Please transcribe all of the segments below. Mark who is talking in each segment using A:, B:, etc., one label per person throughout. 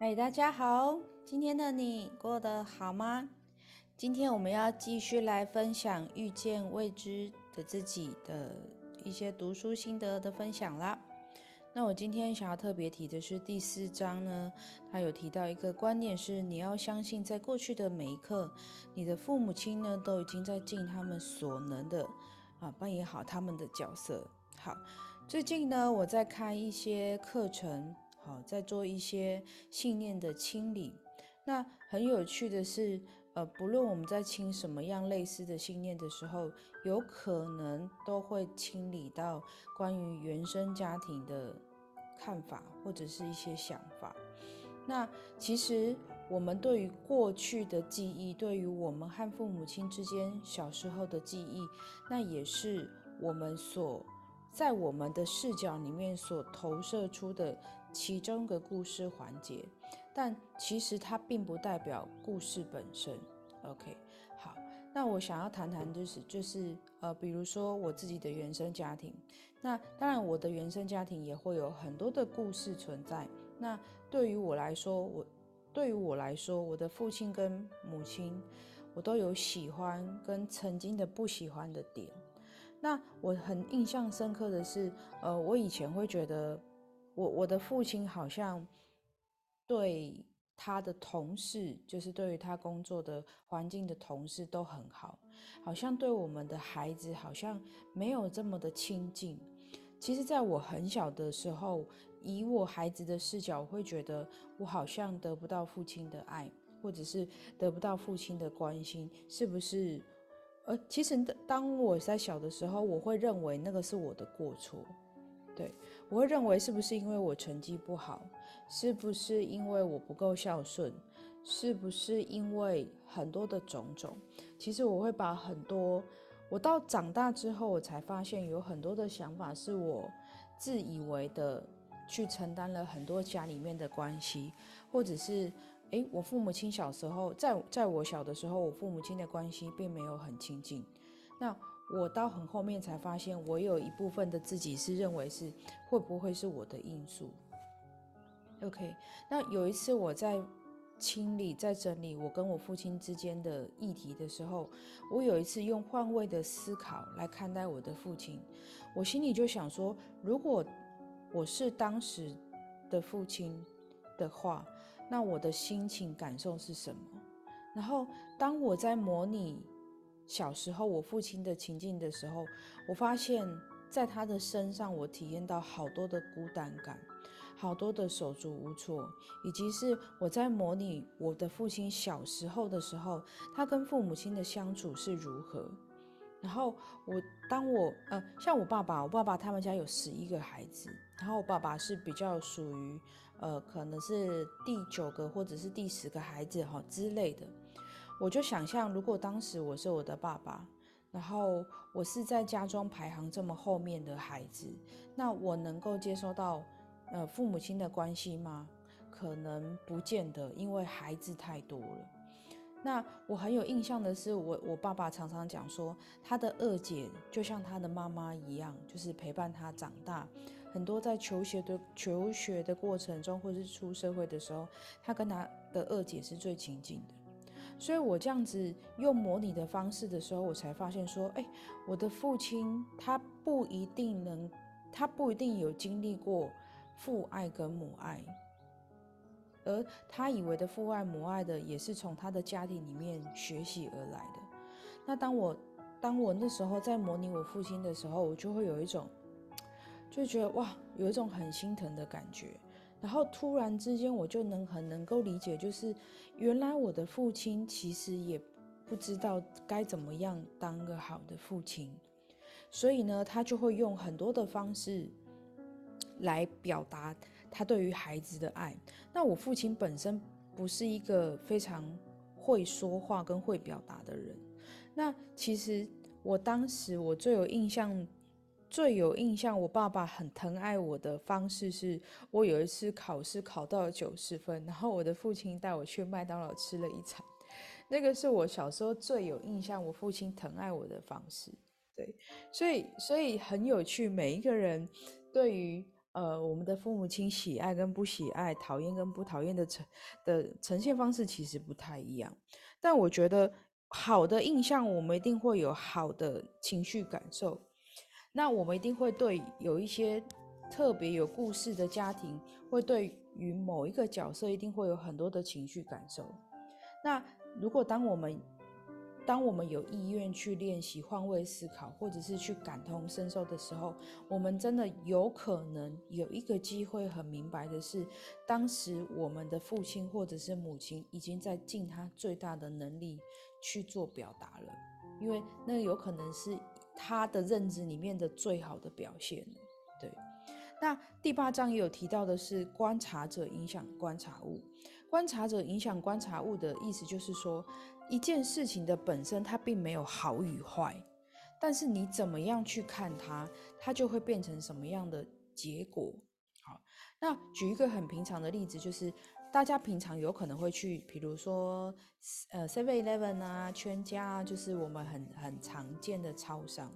A: 嗨，大家好，今天的你过得好吗？今天我们要继续来分享《遇见未知的自己》的一些读书心得的分享啦。那我今天想要特别提的是第四章呢，它有提到一个观念是，你要相信，在过去的每一刻，你的父母亲呢都已经在尽他们所能的啊，扮演好他们的角色。好，最近呢，我在开一些课程。好，在做一些信念的清理。那很有趣的是，呃，不论我们在清什么样类似的信念的时候，有可能都会清理到关于原生家庭的看法或者是一些想法。那其实我们对于过去的记忆，对于我们和父母亲之间小时候的记忆，那也是我们所。在我们的视角里面所投射出的其中个故事环节，但其实它并不代表故事本身。OK，好，那我想要谈谈就是就是呃，比如说我自己的原生家庭，那当然我的原生家庭也会有很多的故事存在。那对于我来说，我对于我来说，我的父亲跟母亲，我都有喜欢跟曾经的不喜欢的点。那我很印象深刻的是，呃，我以前会觉得，我我的父亲好像对他的同事，就是对于他工作的环境的同事都很好，好像对我们的孩子好像没有这么的亲近。其实，在我很小的时候，以我孩子的视角，我会觉得我好像得不到父亲的爱，或者是得不到父亲的关心，是不是？呃，其实当我在小的时候，我会认为那个是我的过错，对我会认为是不是因为我成绩不好，是不是因为我不够孝顺，是不是因为很多的种种？其实我会把很多，我到长大之后，我才发现有很多的想法是我自以为的去承担了很多家里面的关系，或者是。诶，我父母亲小时候，在在我小的时候，我父母亲的关系并没有很亲近。那我到很后面才发现，我有一部分的自己是认为是会不会是我的因素。OK，那有一次我在清理、在整理我跟我父亲之间的议题的时候，我有一次用换位的思考来看待我的父亲，我心里就想说，如果我是当时的父亲的话。那我的心情感受是什么？然后当我在模拟小时候我父亲的情境的时候，我发现在他的身上，我体验到好多的孤单感，好多的手足无措，以及是我在模拟我的父亲小时候的时候，他跟父母亲的相处是如何。然后我当我呃，像我爸爸，我爸爸他们家有十一个孩子，然后我爸爸是比较属于。呃，可能是第九个或者是第十个孩子哈之类的，我就想象，如果当时我是我的爸爸，然后我是在家中排行这么后面的孩子，那我能够接收到呃父母亲的关系吗？可能不见得，因为孩子太多了。那我很有印象的是，我我爸爸常常讲说，他的二姐就像他的妈妈一样，就是陪伴他长大。很多在求学的求学的过程中，或是出社会的时候，他跟他的二姐是最亲近的。所以我这样子用模拟的方式的时候，我才发现说，哎，我的父亲他不一定能，他不一定有经历过父爱跟母爱。而他以为的父爱母爱的，也是从他的家庭里面学习而来的。那当我当我那时候在模拟我父亲的时候，我就会有一种，就觉得哇，有一种很心疼的感觉。然后突然之间，我就能很能够理解，就是原来我的父亲其实也不知道该怎么样当个好的父亲，所以呢，他就会用很多的方式来表达。他对于孩子的爱，那我父亲本身不是一个非常会说话跟会表达的人。那其实我当时我最有印象、最有印象，我爸爸很疼爱我的方式是，我有一次考试考到了九十分，然后我的父亲带我去麦当劳吃了一餐，那个是我小时候最有印象，我父亲疼爱我的方式。对，所以所以很有趣，每一个人对于。呃，我们的父母亲喜爱跟不喜爱、讨厌跟不讨厌的呈的呈现方式其实不太一样。但我觉得好的印象，我们一定会有好的情绪感受。那我们一定会对有一些特别有故事的家庭，会对于某一个角色一定会有很多的情绪感受。那如果当我们当我们有意愿去练习换位思考，或者是去感同身受的时候，我们真的有可能有一个机会很明白的是，当时我们的父亲或者是母亲已经在尽他最大的能力去做表达了，因为那有可能是他的认知里面的最好的表现。对，那第八章也有提到的是观察者影响观察物，观察者影响观察物的意思就是说。一件事情的本身，它并没有好与坏，但是你怎么样去看它，它就会变成什么样的结果。好，那举一个很平常的例子，就是大家平常有可能会去，比如说呃 Seven Eleven 啊、全家啊，就是我们很很常见的超商。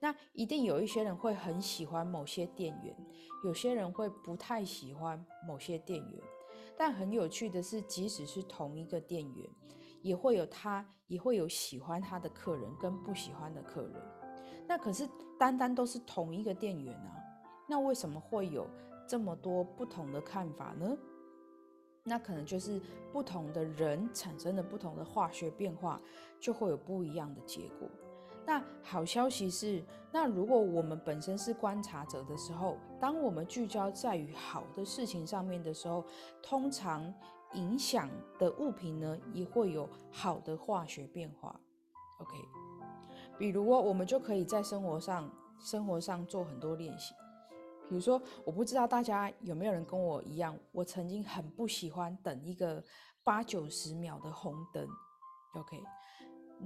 A: 那一定有一些人会很喜欢某些店员，有些人会不太喜欢某些店员。但很有趣的是，即使是同一个店员。也会有他，也会有喜欢他的客人跟不喜欢的客人。那可是单单都是同一个店员啊，那为什么会有这么多不同的看法呢？那可能就是不同的人产生的不同的化学变化，就会有不一样的结果。那好消息是，那如果我们本身是观察者的时候，当我们聚焦在于好的事情上面的时候，通常。影响的物品呢，也会有好的化学变化。OK，比如哦我们就可以在生活上生活上做很多练习。比如说，我不知道大家有没有人跟我一样，我曾经很不喜欢等一个八九十秒的红灯。OK，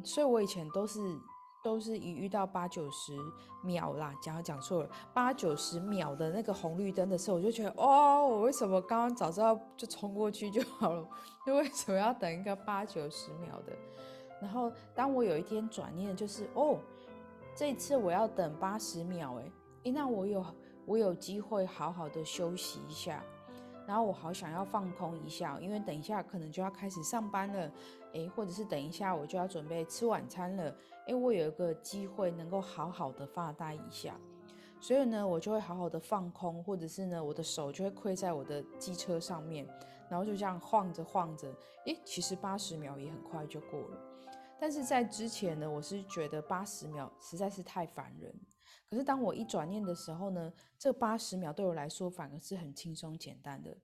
A: 所以我以前都是。都是一遇到八九十秒啦，讲讲错了，八九十秒的那个红绿灯的时候，我就觉得，哦，我为什么刚刚早知道就冲过去就好了？就为什么要等一个八九十秒的？然后当我有一天转念，就是哦，这次我要等八十秒，哎，诶，那我有我有机会好好的休息一下。然后我好想要放空一下，因为等一下可能就要开始上班了，诶，或者是等一下我就要准备吃晚餐了，诶，我有一个机会能够好好的发呆一下，所以呢，我就会好好的放空，或者是呢，我的手就会跪在我的机车上面，然后就这样晃着晃着，诶，其实八十秒也很快就过了，但是在之前呢，我是觉得八十秒实在是太烦人。可是当我一转念的时候呢，这八十秒对我来说反而是很轻松简单的。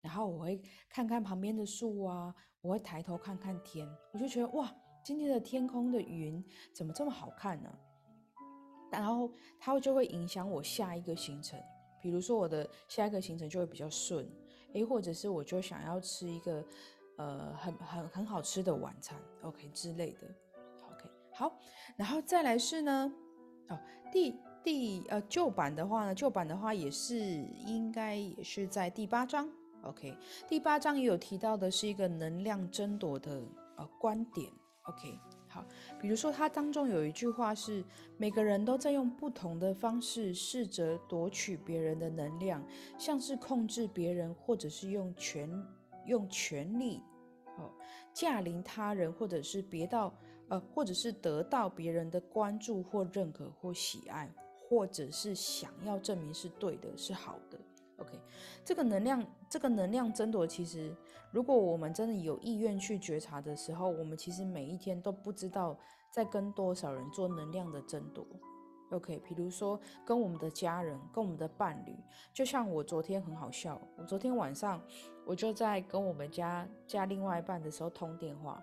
A: 然后我会看看旁边的树啊，我会抬头看看天，我就觉得哇，今天的天空的云怎么这么好看呢？然后它就会影响我下一个行程，比如说我的下一个行程就会比较顺，诶，或者是我就想要吃一个呃很很很好吃的晚餐，OK 之类的，OK 好，然后再来是呢，哦第。第呃旧版的话呢，旧版的话也是应该也是在第八章，OK，第八章也有提到的是一个能量争夺的呃观点，OK，好，比如说它当中有一句话是每个人都在用不同的方式试着夺取别人的能量，像是控制别人，或者是用权用权力哦驾临他人，或者是别到呃或者是得到别人的关注或认可或喜爱。或者是想要证明是对的，是好的。OK，这个能量，这个能量争夺，其实如果我们真的有意愿去觉察的时候，我们其实每一天都不知道在跟多少人做能量的争夺。OK，比如说跟我们的家人，跟我们的伴侣，就像我昨天很好笑，我昨天晚上我就在跟我们家家另外一半的时候通电话，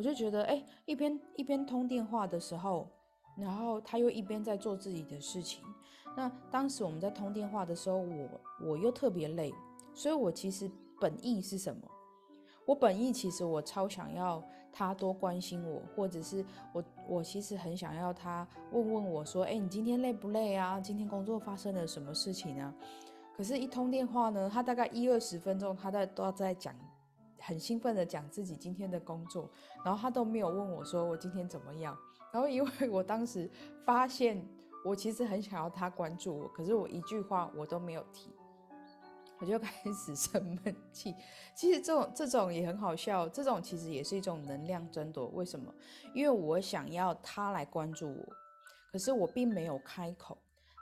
A: 我就觉得，哎，一边一边通电话的时候。然后他又一边在做自己的事情。那当时我们在通电话的时候，我我又特别累，所以我其实本意是什么？我本意其实我超想要他多关心我，或者是我我其实很想要他问问我说：“哎，你今天累不累啊？今天工作发生了什么事情啊？”可是，一通电话呢，他大概一二十分钟，他在都要在讲，很兴奋的讲自己今天的工作，然后他都没有问我说我今天怎么样。然后，因为我当时发现我其实很想要他关注我，可是我一句话我都没有提，我就开始生闷气。其实这种这种也很好笑，这种其实也是一种能量争夺。为什么？因为我想要他来关注我，可是我并没有开口。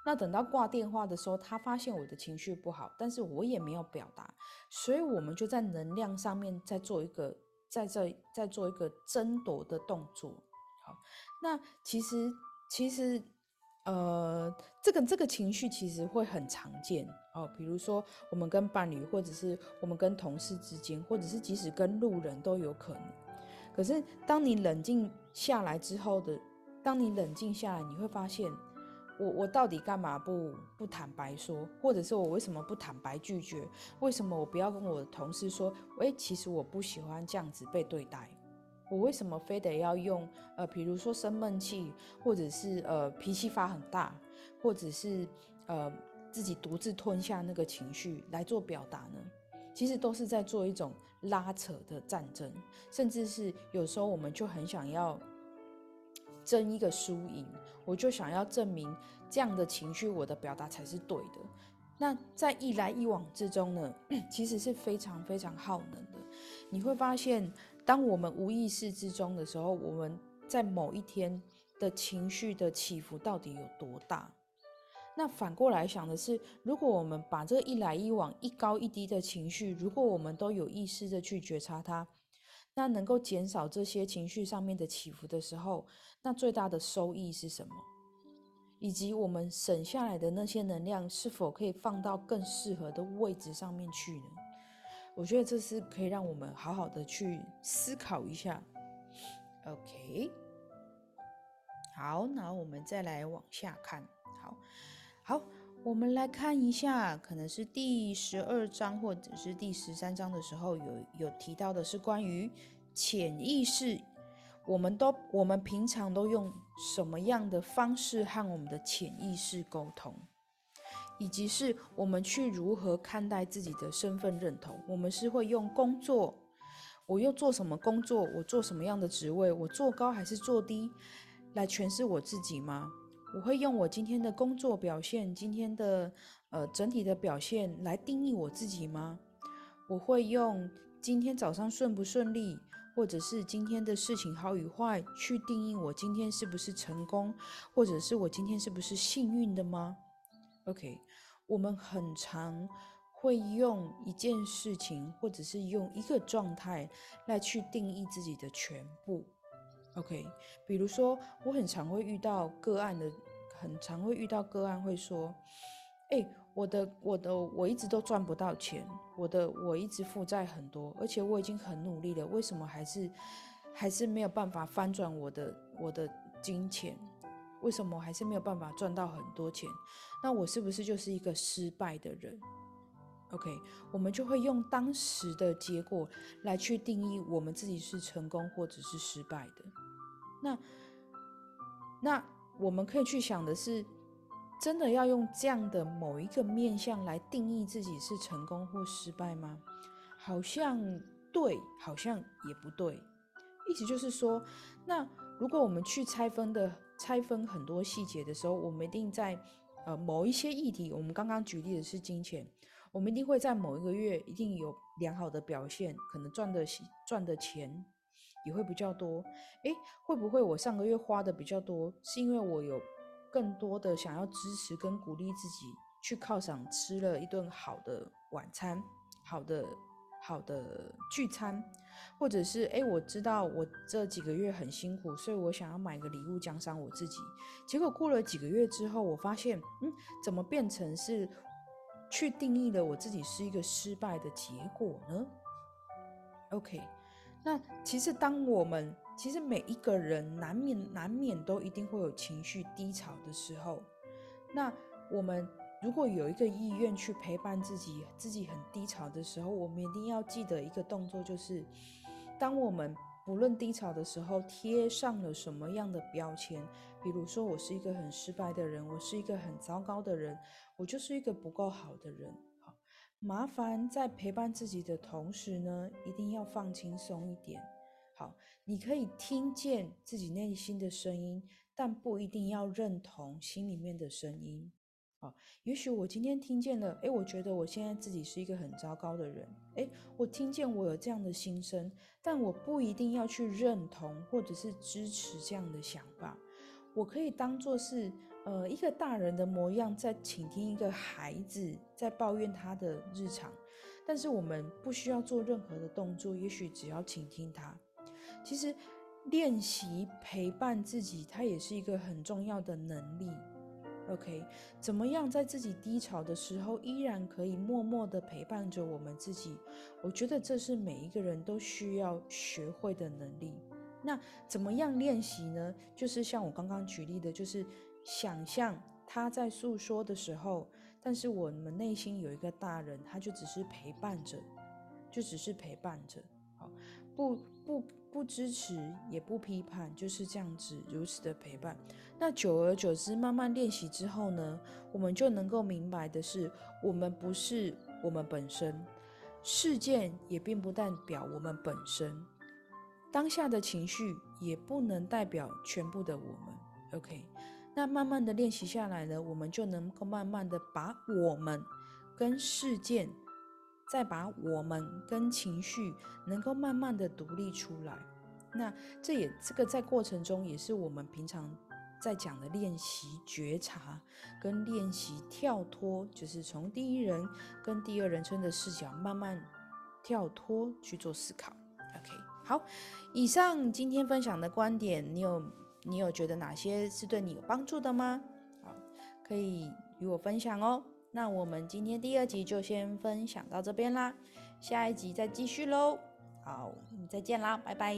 A: 那等到挂电话的时候，他发现我的情绪不好，但是我也没有表达，所以我们就在能量上面再做一个在这再做一个争夺的动作。好，那其实其实。呃，这个这个情绪其实会很常见哦，比如说我们跟伴侣，或者是我们跟同事之间，或者是即使跟路人都有可能。可是当你冷静下来之后的，当你冷静下来，你会发现，我我到底干嘛不不坦白说，或者是我为什么不坦白拒绝？为什么我不要跟我的同事说，诶，其实我不喜欢这样子被对待？我为什么非得要用呃，比如说生闷气，或者是呃脾气发很大，或者是呃自己独自吞下那个情绪来做表达呢？其实都是在做一种拉扯的战争，甚至是有时候我们就很想要争一个输赢，我就想要证明这样的情绪我的表达才是对的。那在一来一往之中呢，其实是非常非常耗能的。你会发现。当我们无意识之中的时候，我们在某一天的情绪的起伏到底有多大？那反过来想的是，如果我们把这一来一往、一高一低的情绪，如果我们都有意识的去觉察它，那能够减少这些情绪上面的起伏的时候，那最大的收益是什么？以及我们省下来的那些能量，是否可以放到更适合的位置上面去呢？我觉得这是可以让我们好好的去思考一下。OK，好，那我们再来往下看。好，好，我们来看一下，可能是第十二章或者是第十三章的时候，有有提到的是关于潜意识。我们都我们平常都用什么样的方式和我们的潜意识沟通？以及是我们去如何看待自己的身份认同？我们是会用工作，我又做什么工作？我做什么样的职位？我做高还是做低，来诠释我自己吗？我会用我今天的工作表现，今天的呃整体的表现来定义我自己吗？我会用今天早上顺不顺利，或者是今天的事情好与坏，去定义我今天是不是成功，或者是我今天是不是幸运的吗？OK，我们很常会用一件事情，或者是用一个状态来去定义自己的全部。OK，比如说，我很常会遇到个案的，很常会遇到个案会说：“哎，我的我的我一直都赚不到钱，我的我一直负债很多，而且我已经很努力了，为什么还是还是没有办法翻转我的我的金钱？”为什么还是没有办法赚到很多钱？那我是不是就是一个失败的人？OK，我们就会用当时的结果来去定义我们自己是成功或者是失败的。那那我们可以去想的是，真的要用这样的某一个面相来定义自己是成功或失败吗？好像对，好像也不对。意思就是说，那如果我们去拆分的。拆分很多细节的时候，我们一定在呃某一些议题，我们刚刚举例的是金钱，我们一定会在某一个月一定有良好的表现，可能赚的赚的钱也会比较多。诶，会不会我上个月花的比较多，是因为我有更多的想要支持跟鼓励自己去犒赏吃了一顿好的晚餐，好的。好的聚餐，或者是哎，我知道我这几个月很辛苦，所以我想要买个礼物奖赏我自己。结果过了几个月之后，我发现，嗯，怎么变成是去定义了我自己是一个失败的结果呢？OK，那其实当我们其实每一个人难免难免都一定会有情绪低潮的时候，那我们。如果有一个意愿去陪伴自己，自己很低潮的时候，我们一定要记得一个动作，就是当我们不论低潮的时候贴上了什么样的标签，比如说我是一个很失败的人，我是一个很糟糕的人，我就是一个不够好的人。麻烦在陪伴自己的同时呢，一定要放轻松一点。好，你可以听见自己内心的声音。但不一定要认同心里面的声音。啊，也许我今天听见了，哎，我觉得我现在自己是一个很糟糕的人，哎，我听见我有这样的心声，但我不一定要去认同或者是支持这样的想法，我可以当做是呃一个大人的模样，在倾听一个孩子在抱怨他的日常，但是我们不需要做任何的动作，也许只要倾听他。其实练习陪伴自己，它也是一个很重要的能力。OK，怎么样在自己低潮的时候，依然可以默默的陪伴着我们自己？我觉得这是每一个人都需要学会的能力。那怎么样练习呢？就是像我刚刚举例的，就是想象他在诉说的时候，但是我们内心有一个大人，他就只是陪伴着，就只是陪伴着。好，不不。不支持也不批判，就是这样子如此的陪伴。那久而久之，慢慢练习之后呢，我们就能够明白的是，我们不是我们本身，事件也并不代表我们本身，当下的情绪也不能代表全部的我们。OK，那慢慢的练习下来呢，我们就能够慢慢的把我们跟事件。再把我们跟情绪能够慢慢的独立出来，那这也这个在过程中也是我们平常在讲的练习觉察跟练习跳脱，就是从第一人跟第二人称的视角慢慢跳脱去做思考。OK，好，以上今天分享的观点，你有你有觉得哪些是对你有帮助的吗？好，可以与我分享哦。那我们今天第二集就先分享到这边啦，下一集再继续喽。好，我们再见啦，拜拜。